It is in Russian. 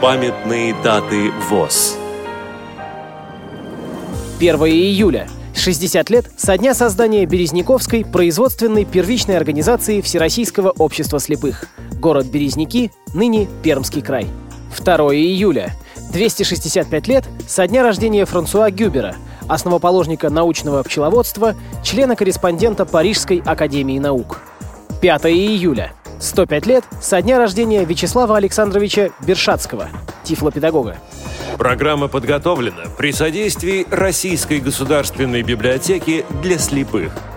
Памятные даты ВОЗ. 1 июля. 60 лет со дня создания Березняковской производственной первичной организации Всероссийского общества слепых. Город Березники, ныне Пермский край. 2 июля. 265 лет со дня рождения Франсуа Гюбера, основоположника научного пчеловодства, члена-корреспондента Парижской академии наук. 5 июля. 105 лет со дня рождения Вячеслава Александровича Бершатского, тифлопедагога. Программа подготовлена при содействии Российской государственной библиотеки для слепых –